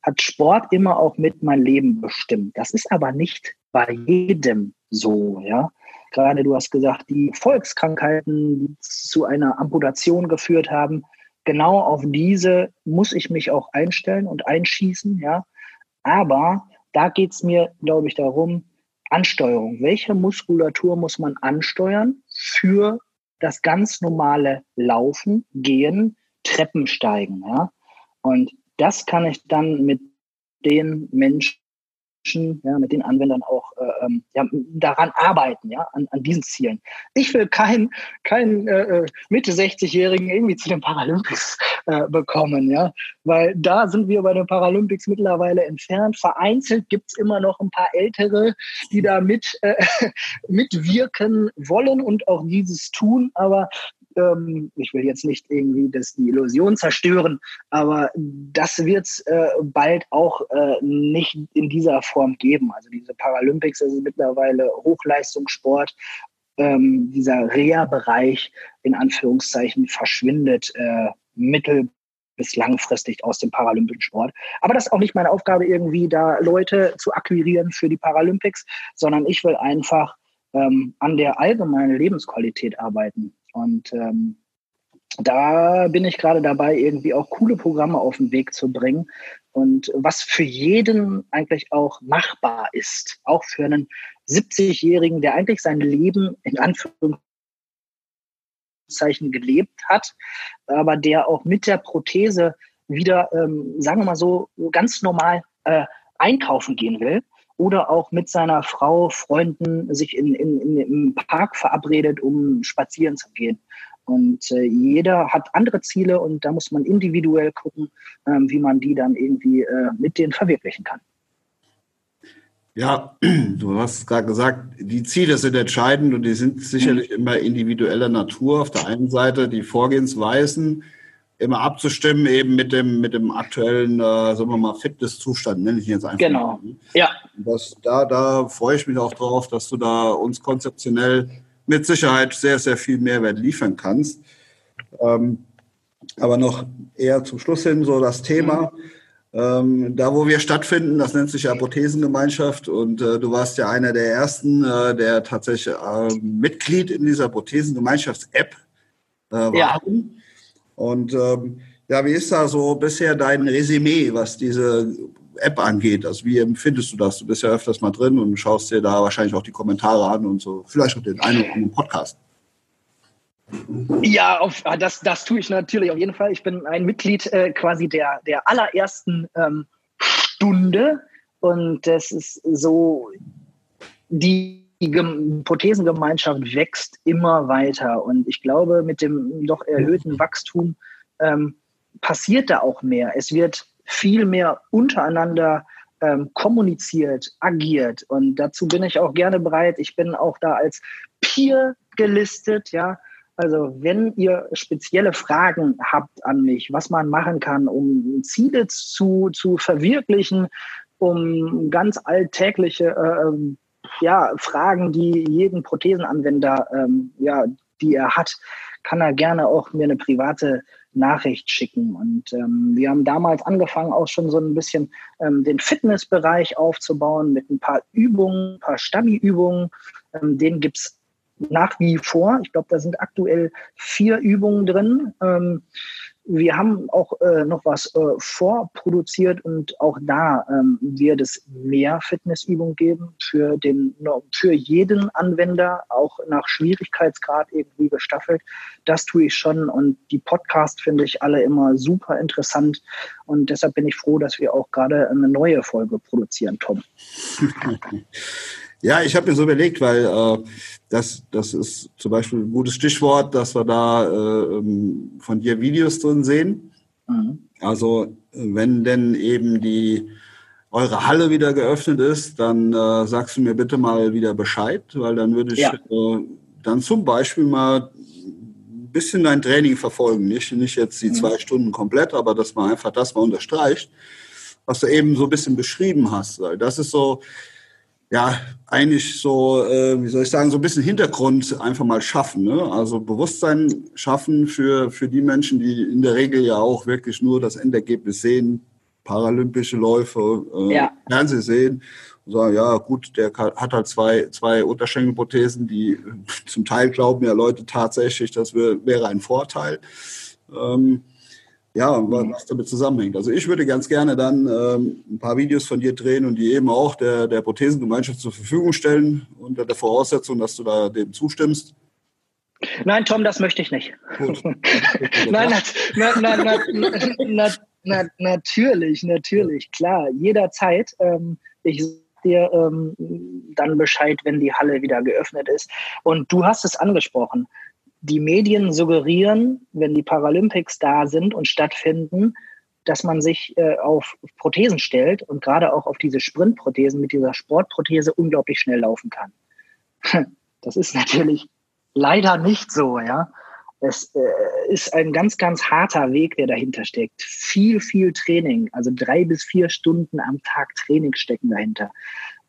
hat Sport immer auch mit mein Leben bestimmt. Das ist aber nicht bei jedem so. Ja? Gerade du hast gesagt, die Volkskrankheiten, die zu einer Amputation geführt haben, genau auf diese muss ich mich auch einstellen und einschießen, ja. Aber da geht es mir, glaube ich, darum, Ansteuerung. Welche Muskulatur muss man ansteuern für das ganz normale Laufen, Gehen, Treppensteigen, ja? Und das kann ich dann mit den Menschen Menschen, ja, mit den Anwendern auch äh, ähm, ja, daran arbeiten, ja, an, an diesen Zielen. Ich will keinen kein, äh, äh Mitte 60-Jährigen irgendwie zu den Paralympics äh, bekommen, ja, weil da sind wir bei den Paralympics mittlerweile entfernt. Vereinzelt gibt es immer noch ein paar Ältere, die da mit, äh, mitwirken wollen und auch dieses tun, aber ähm, ich will jetzt nicht irgendwie das, die Illusion zerstören, aber das wird es äh, bald auch äh, nicht in dieser Form geben. Also diese Paralympics ist mittlerweile Hochleistungssport. Ähm, dieser Reha-Bereich in Anführungszeichen verschwindet äh, mittel bis langfristig aus dem paralympischen Sport. Aber das ist auch nicht meine Aufgabe, irgendwie da Leute zu akquirieren für die Paralympics, sondern ich will einfach ähm, an der allgemeinen Lebensqualität arbeiten. Und ähm, da bin ich gerade dabei, irgendwie auch coole Programme auf den Weg zu bringen. Und was für jeden eigentlich auch machbar ist, auch für einen 70-Jährigen, der eigentlich sein Leben in Anführungszeichen gelebt hat, aber der auch mit der Prothese wieder, ähm, sagen wir mal so, ganz normal äh, einkaufen gehen will oder auch mit seiner Frau, Freunden sich in, in, in, im Park verabredet, um spazieren zu gehen. Und äh, jeder hat andere Ziele und da muss man individuell gucken, ähm, wie man die dann irgendwie äh, mit denen verwirklichen kann. Ja, du hast gerade gesagt, die Ziele sind entscheidend und die sind sicherlich mhm. immer individueller Natur. Auf der einen Seite die Vorgehensweisen, immer abzustimmen eben mit dem, mit dem aktuellen, äh, sagen wir mal, Fitnesszustand, nenne ich ihn jetzt einfach. Genau, mal. ja. Das, da, da freue ich mich auch drauf, dass du da uns konzeptionell mit Sicherheit sehr, sehr viel Mehrwert liefern kannst. Ähm, aber noch eher zum Schluss hin so das Thema. Ähm, da, wo wir stattfinden, das nennt sich Apothesengemeinschaft und äh, du warst ja einer der ersten, äh, der tatsächlich äh, Mitglied in dieser Apothesengemeinschafts-App äh, war. Ja. Und ähm, ja, wie ist da so bisher dein Resümee, was diese App angeht? Also wie empfindest du das? Du bist ja öfters mal drin und schaust dir da wahrscheinlich auch die Kommentare an und so, vielleicht auch den einen oder anderen Podcast. Ja, auf, ah, das, das tue ich natürlich auf jeden Fall. Ich bin ein Mitglied äh, quasi der, der allerersten ähm, Stunde und das ist so, die die Prothesengemeinschaft wächst immer weiter und ich glaube, mit dem doch erhöhten Wachstum ähm, passiert da auch mehr. Es wird viel mehr untereinander ähm, kommuniziert, agiert und dazu bin ich auch gerne bereit. Ich bin auch da als Peer gelistet, ja. Also wenn ihr spezielle Fragen habt an mich, was man machen kann, um Ziele zu, zu verwirklichen, um ganz alltägliche äh, ja, Fragen, die jeden Prothesenanwender, ähm, ja, die er hat, kann er gerne auch mir eine private Nachricht schicken. Und ähm, wir haben damals angefangen, auch schon so ein bisschen ähm, den Fitnessbereich aufzubauen mit ein paar Übungen, ein paar Stabi-Übungen. Ähm, den gibt's nach wie vor. Ich glaube, da sind aktuell vier Übungen drin. Ähm, wir haben auch äh, noch was äh, vorproduziert und auch da ähm, wird es mehr Fitnessübungen geben für den für jeden Anwender, auch nach Schwierigkeitsgrad irgendwie gestaffelt. Das tue ich schon und die Podcast finde ich alle immer super interessant und deshalb bin ich froh, dass wir auch gerade eine neue Folge produzieren, Tom. Ja, ich habe mir so überlegt, weil äh, das, das ist zum Beispiel ein gutes Stichwort, dass wir da äh, ähm, von dir Videos drin sehen. Mhm. Also wenn denn eben die eure Halle wieder geöffnet ist, dann äh, sagst du mir bitte mal wieder Bescheid, weil dann würde ich ja. äh, dann zum Beispiel mal ein bisschen dein Training verfolgen. Nicht, nicht jetzt die mhm. zwei Stunden komplett, aber dass man einfach das mal unterstreicht, was du eben so ein bisschen beschrieben hast. Weil das ist so, ja, eigentlich so, äh, wie soll ich sagen, so ein bisschen Hintergrund einfach mal schaffen. Ne? Also Bewusstsein schaffen für, für die Menschen, die in der Regel ja auch wirklich nur das Endergebnis sehen, paralympische Läufe, äh, ja. Fernseh sehen und sagen, ja gut, der hat halt zwei, zwei Unterschenkelprothesen, die zum Teil glauben ja Leute tatsächlich, das wäre ein Vorteil. Ähm, ja, was damit zusammenhängt. Also ich würde ganz gerne dann ähm, ein paar Videos von dir drehen und die eben auch der, der Prothesengemeinschaft zur Verfügung stellen, unter der Voraussetzung, dass du da dem zustimmst. Nein, Tom, das möchte ich nicht. nein, na, na, na, na, natürlich, natürlich, klar, jederzeit. Ähm, ich dir ähm, dann Bescheid, wenn die Halle wieder geöffnet ist. Und du hast es angesprochen die Medien suggerieren, wenn die Paralympics da sind und stattfinden, dass man sich äh, auf Prothesen stellt und gerade auch auf diese Sprintprothesen mit dieser Sportprothese unglaublich schnell laufen kann. Das ist natürlich leider nicht so, ja. Es äh, ist ein ganz, ganz harter Weg, der dahinter steckt. Viel, viel Training, also drei bis vier Stunden am Tag Training stecken dahinter.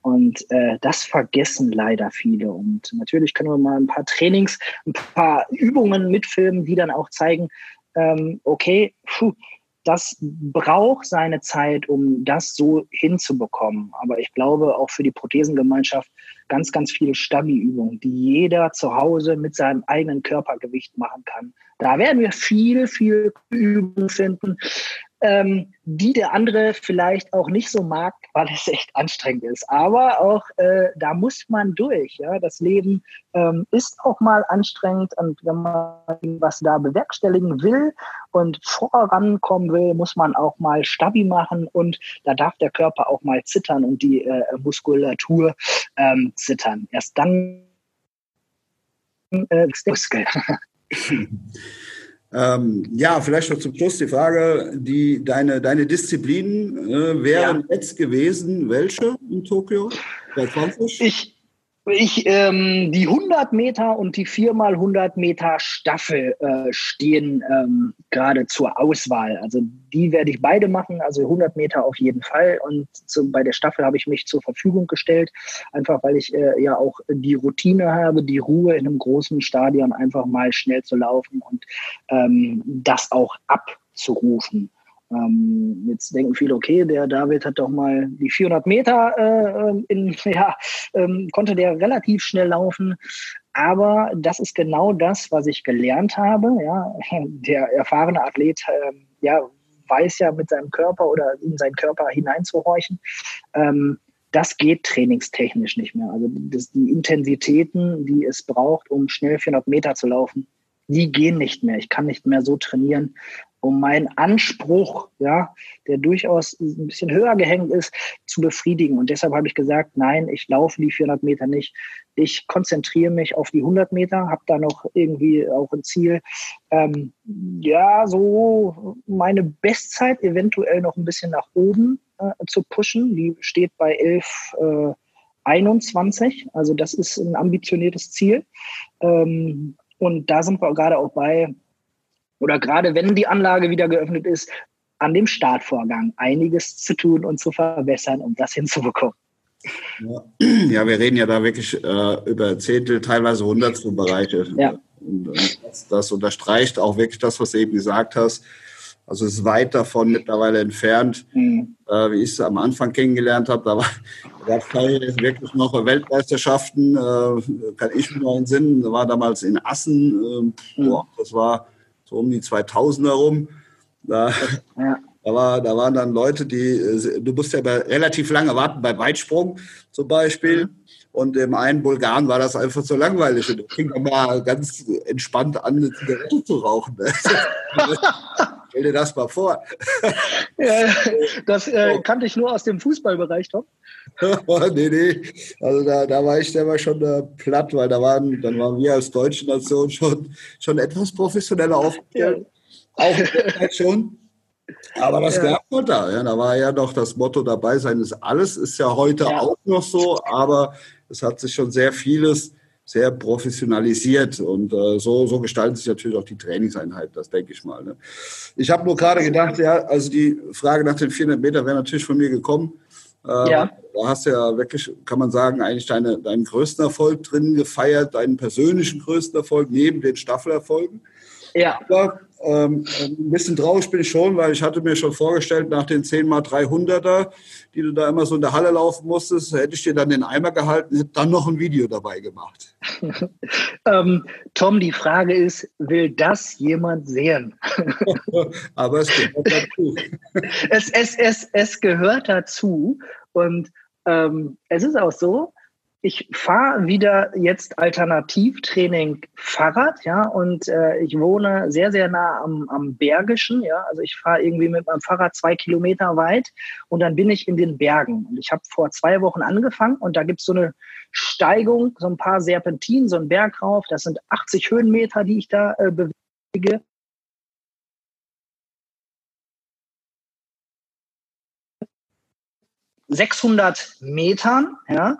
Und äh, das vergessen leider viele. Und natürlich können wir mal ein paar Trainings, ein paar Übungen mitfilmen, die dann auch zeigen, ähm, okay, puh, das braucht seine Zeit, um das so hinzubekommen. Aber ich glaube auch für die Prothesengemeinschaft ganz, ganz viele Stabi-Übungen, die jeder zu Hause mit seinem eigenen Körpergewicht machen kann. Da werden wir viel, viel Übungen finden ähm, die der andere vielleicht auch nicht so mag, weil es echt anstrengend ist. Aber auch äh, da muss man durch. Ja? Das Leben ähm, ist auch mal anstrengend und wenn man was da bewerkstelligen will und vorankommen will, muss man auch mal Stabi machen und da darf der Körper auch mal zittern und die äh, Muskulatur ähm, zittern. Erst dann äh, Muskel. Ähm, ja, vielleicht noch zum Schluss die Frage, die, deine, deine Disziplinen äh, wären ja. jetzt gewesen, welche in Tokio? 20? Ich, ich, ähm, die 100 Meter und die 4x100 Meter Staffel äh, stehen ähm, gerade zur Auswahl. Also die werde ich beide machen, also 100 Meter auf jeden Fall. Und zu, bei der Staffel habe ich mich zur Verfügung gestellt, einfach weil ich äh, ja auch die Routine habe, die Ruhe in einem großen Stadion einfach mal schnell zu laufen und ähm, das auch abzurufen. Ähm, jetzt denken viele, okay, der David hat doch mal die 400 Meter äh, in, ja, ähm, konnte der relativ schnell laufen. Aber das ist genau das, was ich gelernt habe. Ja, der erfahrene Athlet, äh, ja, weiß ja mit seinem Körper oder in seinen Körper hineinzuhorchen. Ähm, das geht trainingstechnisch nicht mehr. Also das, die Intensitäten, die es braucht, um schnell 400 Meter zu laufen, die gehen nicht mehr. Ich kann nicht mehr so trainieren, um meinen Anspruch, ja, der durchaus ein bisschen höher gehängt ist, zu befriedigen. Und deshalb habe ich gesagt, nein, ich laufe die 400 Meter nicht. Ich konzentriere mich auf die 100 Meter, habe da noch irgendwie auch ein Ziel, ähm, ja, so meine Bestzeit eventuell noch ein bisschen nach oben äh, zu pushen. Die steht bei 11, äh, 21. Also das ist ein ambitioniertes Ziel. Ähm, und da sind wir gerade auch bei, oder gerade wenn die Anlage wieder geöffnet ist, an dem Startvorgang einiges zu tun und zu verbessern, um das hinzubekommen. Ja. ja, wir reden ja da wirklich äh, über Zehntel, teilweise Hundertstel Bereiche. Ja. Und, und das, das, unterstreicht auch wirklich das, was du eben gesagt hast. Also es ist weit davon mittlerweile entfernt, mhm. äh, wie ich es am Anfang kennengelernt habe. Da war, gab es wirklich noch Weltmeisterschaften, äh, kann ich mir noch entsinnen. War damals in Assen, äh, mhm. boah, das war so um die 2000er rum. Da, ja. da, war, da waren dann Leute, die, äh, du musst ja relativ lange warten bei Weitsprung zum Beispiel. Und dem einen Bulgaren war das einfach so langweilig. Und der fing dann mal ganz entspannt an, eine Zigarette zu rauchen. Stell dir das mal vor. Ja, das äh, kannte ich nur aus dem Fußballbereich, Tom. nee, nee. Also da, da war ich selber schon äh, platt, weil da waren, dann waren wir als deutsche Nation schon, schon etwas professioneller aufgestellt. Ja. Auch schon. Aber das ja. gab es da. Ja. Da war ja noch das Motto dabei sein ist alles, ist ja heute ja. auch noch so, aber es hat sich schon sehr vieles sehr professionalisiert und äh, so, so gestalten sich natürlich auch die Trainingseinheiten, das denke ich mal. Ne? Ich habe nur gerade gedacht, ja, also die Frage nach den 400 Meter wäre natürlich von mir gekommen. Äh, ja. Da hast du ja wirklich, kann man sagen, eigentlich deine, deinen größten Erfolg drin gefeiert, deinen persönlichen größten Erfolg neben den Staffelerfolgen. Ja. Aber, ähm, ein bisschen traurig bin ich schon, weil ich hatte mir schon vorgestellt, nach den 10 mal 300er, die du da immer so in der Halle laufen musstest, hätte ich dir dann den Eimer gehalten, hätte dann noch ein Video dabei gemacht. ähm, Tom, die Frage ist, will das jemand sehen? Aber es gehört dazu. es, es, es, es gehört dazu und ähm, es ist auch so, ich fahre wieder jetzt Alternativtraining Fahrrad, ja, und äh, ich wohne sehr, sehr nah am, am Bergischen, ja, also ich fahre irgendwie mit meinem Fahrrad zwei Kilometer weit und dann bin ich in den Bergen. Und ich habe vor zwei Wochen angefangen und da gibt's so eine Steigung, so ein paar Serpentinen, so ein Berg rauf, das sind 80 Höhenmeter, die ich da äh, bewege. 600 Metern, ja,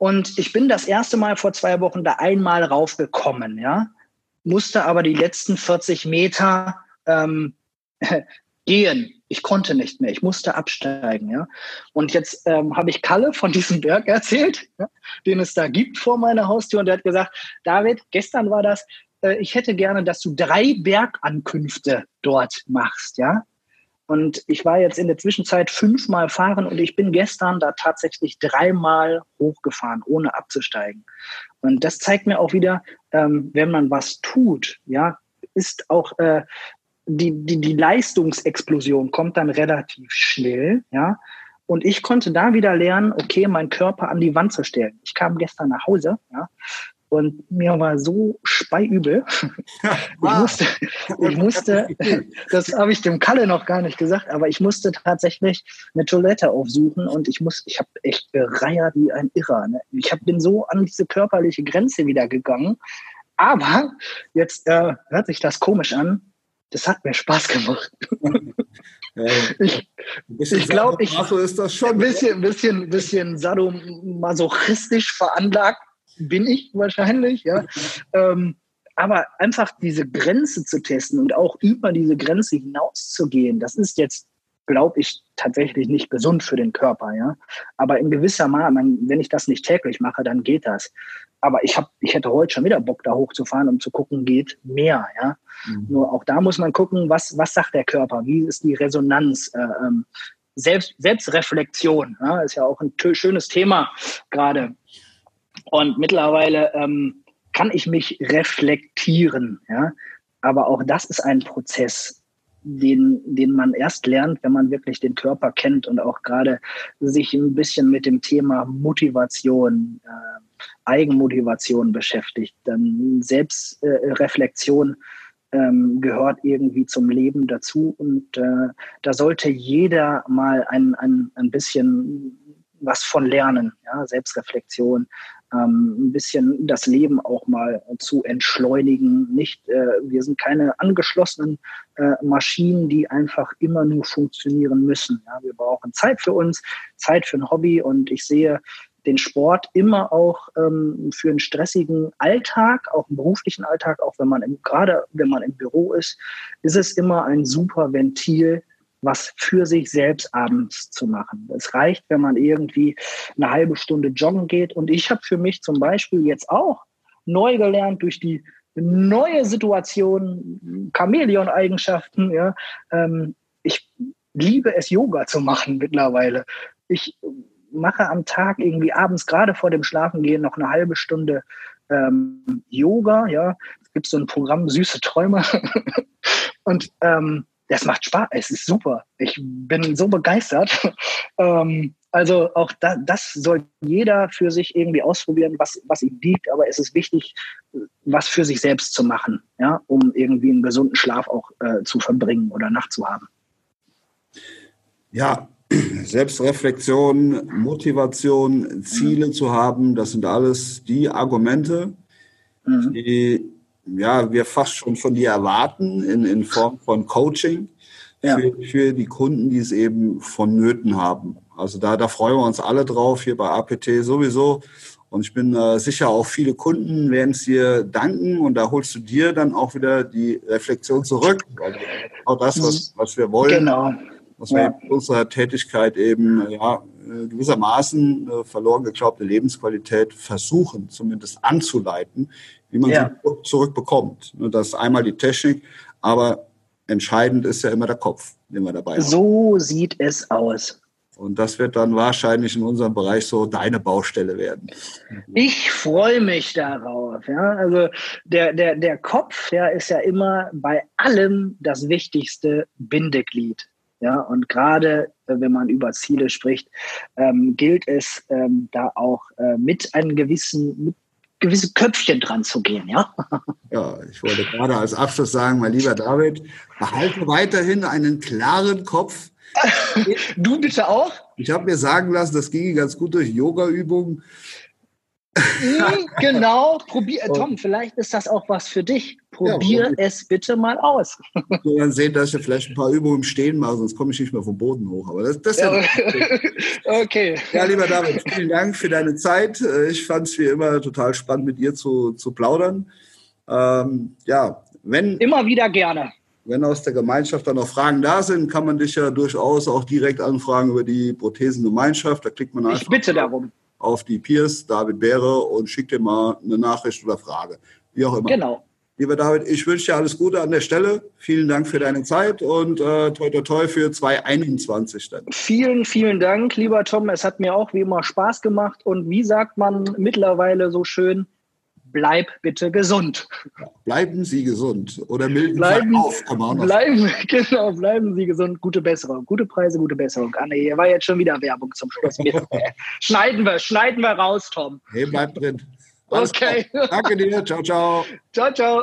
und ich bin das erste Mal vor zwei Wochen da einmal raufgekommen, ja, musste aber die letzten 40 Meter ähm, gehen. Ich konnte nicht mehr, ich musste absteigen, ja. Und jetzt ähm, habe ich Kalle von diesem Berg erzählt, ja, den es da gibt vor meiner Haustür, und der hat gesagt, David, gestern war das, äh, ich hätte gerne, dass du drei Bergankünfte dort machst, ja. Und ich war jetzt in der Zwischenzeit fünfmal fahren und ich bin gestern da tatsächlich dreimal hochgefahren, ohne abzusteigen. Und das zeigt mir auch wieder, ähm, wenn man was tut, ja, ist auch äh, die, die, die Leistungsexplosion kommt dann relativ schnell, ja. Und ich konnte da wieder lernen, okay, meinen Körper an die Wand zu stellen. Ich kam gestern nach Hause, ja, und mir war so speiübel. Ich musste, ich musste, das habe ich dem Kalle noch gar nicht gesagt, aber ich musste tatsächlich eine Toilette aufsuchen und ich muss, ich habe echt gereiert wie ein Irrer. Ne? Ich hab, bin so an diese körperliche Grenze wieder gegangen. Aber jetzt äh, hört sich das komisch an. Das hat mir Spaß gemacht. ich ich glaube, ich ist das schon. Ein bisschen, bisschen, bisschen sadomasochistisch veranlagt bin ich wahrscheinlich, ja. ähm, aber einfach diese Grenze zu testen und auch über diese Grenze hinaus zu gehen, das ist jetzt, glaube ich, tatsächlich nicht gesund für den Körper, ja. Aber in gewisser Maße, wenn ich das nicht täglich mache, dann geht das. Aber ich habe, ich hätte heute schon wieder Bock, da hochzufahren, um zu gucken, geht mehr, ja. Mhm. Nur auch da muss man gucken, was, was sagt der Körper? Wie ist die Resonanz? Äh, ähm, Selbst, Selbstreflexion, ja, ist ja auch ein schönes Thema gerade. Und mittlerweile ähm, kann ich mich reflektieren. Ja? Aber auch das ist ein Prozess, den, den man erst lernt, wenn man wirklich den Körper kennt und auch gerade sich ein bisschen mit dem Thema Motivation, äh, Eigenmotivation beschäftigt. Dann Selbstreflexion äh, ähm, gehört irgendwie zum Leben dazu und äh, da sollte jeder mal ein, ein, ein bisschen was von lernen, ja, Selbstreflexion, ein bisschen das Leben auch mal zu entschleunigen. Nicht, äh, wir sind keine angeschlossenen äh, Maschinen, die einfach immer nur funktionieren müssen. Ja, wir brauchen Zeit für uns, Zeit für ein Hobby und ich sehe den Sport immer auch ähm, für einen stressigen Alltag, auch einen beruflichen Alltag, auch wenn man im, gerade wenn man im Büro ist, ist es immer ein super Ventil, was für sich selbst abends zu machen. Es reicht, wenn man irgendwie eine halbe Stunde joggen geht. Und ich habe für mich zum Beispiel jetzt auch neu gelernt durch die neue Situation, Chamäleon-Eigenschaften. Ja, ähm, ich liebe es, Yoga zu machen mittlerweile. Ich mache am Tag irgendwie abends gerade vor dem Schlafengehen noch eine halbe Stunde ähm, Yoga. Ja, es gibt so ein Programm Süße Träume und ähm, das macht Spaß. Es ist super. Ich bin so begeistert. ähm, also auch da, das soll jeder für sich irgendwie ausprobieren, was, was ihm liegt. Aber es ist wichtig, was für sich selbst zu machen, ja, um irgendwie einen gesunden Schlaf auch äh, zu verbringen oder Nacht zu haben. Ja, Selbstreflexion, Motivation, Ziele mhm. zu haben, das sind alles die Argumente, mhm. die ja, wir fast schon von dir erwarten in, in Form von Coaching ja. für, für die Kunden, die es eben vonnöten haben. Also da, da freuen wir uns alle drauf, hier bei APT sowieso. Und ich bin äh, sicher, auch viele Kunden werden es dir danken und da holst du dir dann auch wieder die Reflexion zurück. Also auch das, was, was wir wollen. Genau. Was wir in unserer Tätigkeit eben ja, gewissermaßen äh, verloren geglaubte Lebensqualität versuchen, zumindest anzuleiten, wie man ja. sie zurückbekommt. Das ist einmal die Technik, aber entscheidend ist ja immer der Kopf, den wir dabei haben. So sieht es aus. Und das wird dann wahrscheinlich in unserem Bereich so deine Baustelle werden. Ich freue mich darauf. Ja? Also der, der, der Kopf, der ist ja immer bei allem das wichtigste Bindeglied. Ja, und gerade äh, wenn man über Ziele spricht, ähm, gilt es ähm, da auch äh, mit einem gewissen, mit gewisse Köpfchen dran zu gehen, ja? Ja, ich wollte gerade als Abschluss sagen, mein lieber David, behalte weiterhin einen klaren Kopf. du bitte auch? Ich habe mir sagen lassen, das ging ganz gut durch Yoga-Übungen. Mhm, genau, probier, Tom, vielleicht ist das auch was für dich. Probier ja, es bitte mal aus. Wir werden sehen, dass ich vielleicht ein paar Übungen Stehen mache, sonst komme ich nicht mehr vom Boden hoch. Aber das, das ja, okay. Ja, lieber David, vielen Dank für deine Zeit. Ich fand es wie immer total spannend, mit dir zu, zu plaudern. Ähm, ja, wenn. Immer wieder gerne. Wenn aus der Gemeinschaft dann noch Fragen da sind, kann man dich ja durchaus auch direkt anfragen über die Prothesengemeinschaft. Da klickt man einfach. Ich bitte darum auf die Peers, David Beere, und schickt dir mal eine Nachricht oder Frage. Wie auch immer. Genau. Lieber David, ich wünsche dir alles Gute an der Stelle. Vielen Dank für deine Zeit und äh, toi toi toi für 2021 dann. Vielen, vielen Dank, lieber Tom. Es hat mir auch wie immer Spaß gemacht. Und wie sagt man mittlerweile so schön, bleib bitte gesund. bleiben Sie gesund. Oder milden bleiben, auf, kann man auch noch bleiben, Genau, bleiben Sie gesund. Gute Besserung. Gute Preise, gute Besserung. Anne, hier war jetzt schon wieder Werbung zum Schluss. schneiden wir, schneiden wir raus, Tom. Hey, bleib drin. Alles okay. Klar. Danke dir. Ciao, ciao. Ciao, ciao.